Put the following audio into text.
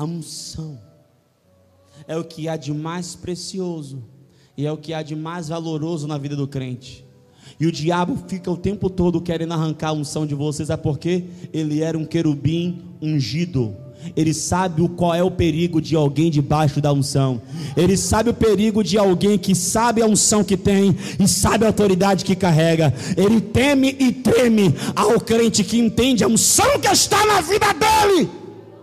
A unção é o que há de mais precioso e é o que há de mais valoroso na vida do crente. E o diabo fica o tempo todo querendo arrancar a unção de vocês, é porque ele era um querubim ungido. Ele sabe o qual é o perigo de alguém debaixo da unção. Ele sabe o perigo de alguém que sabe a unção que tem e sabe a autoridade que carrega. Ele teme e teme ao crente que entende a unção que está na vida dele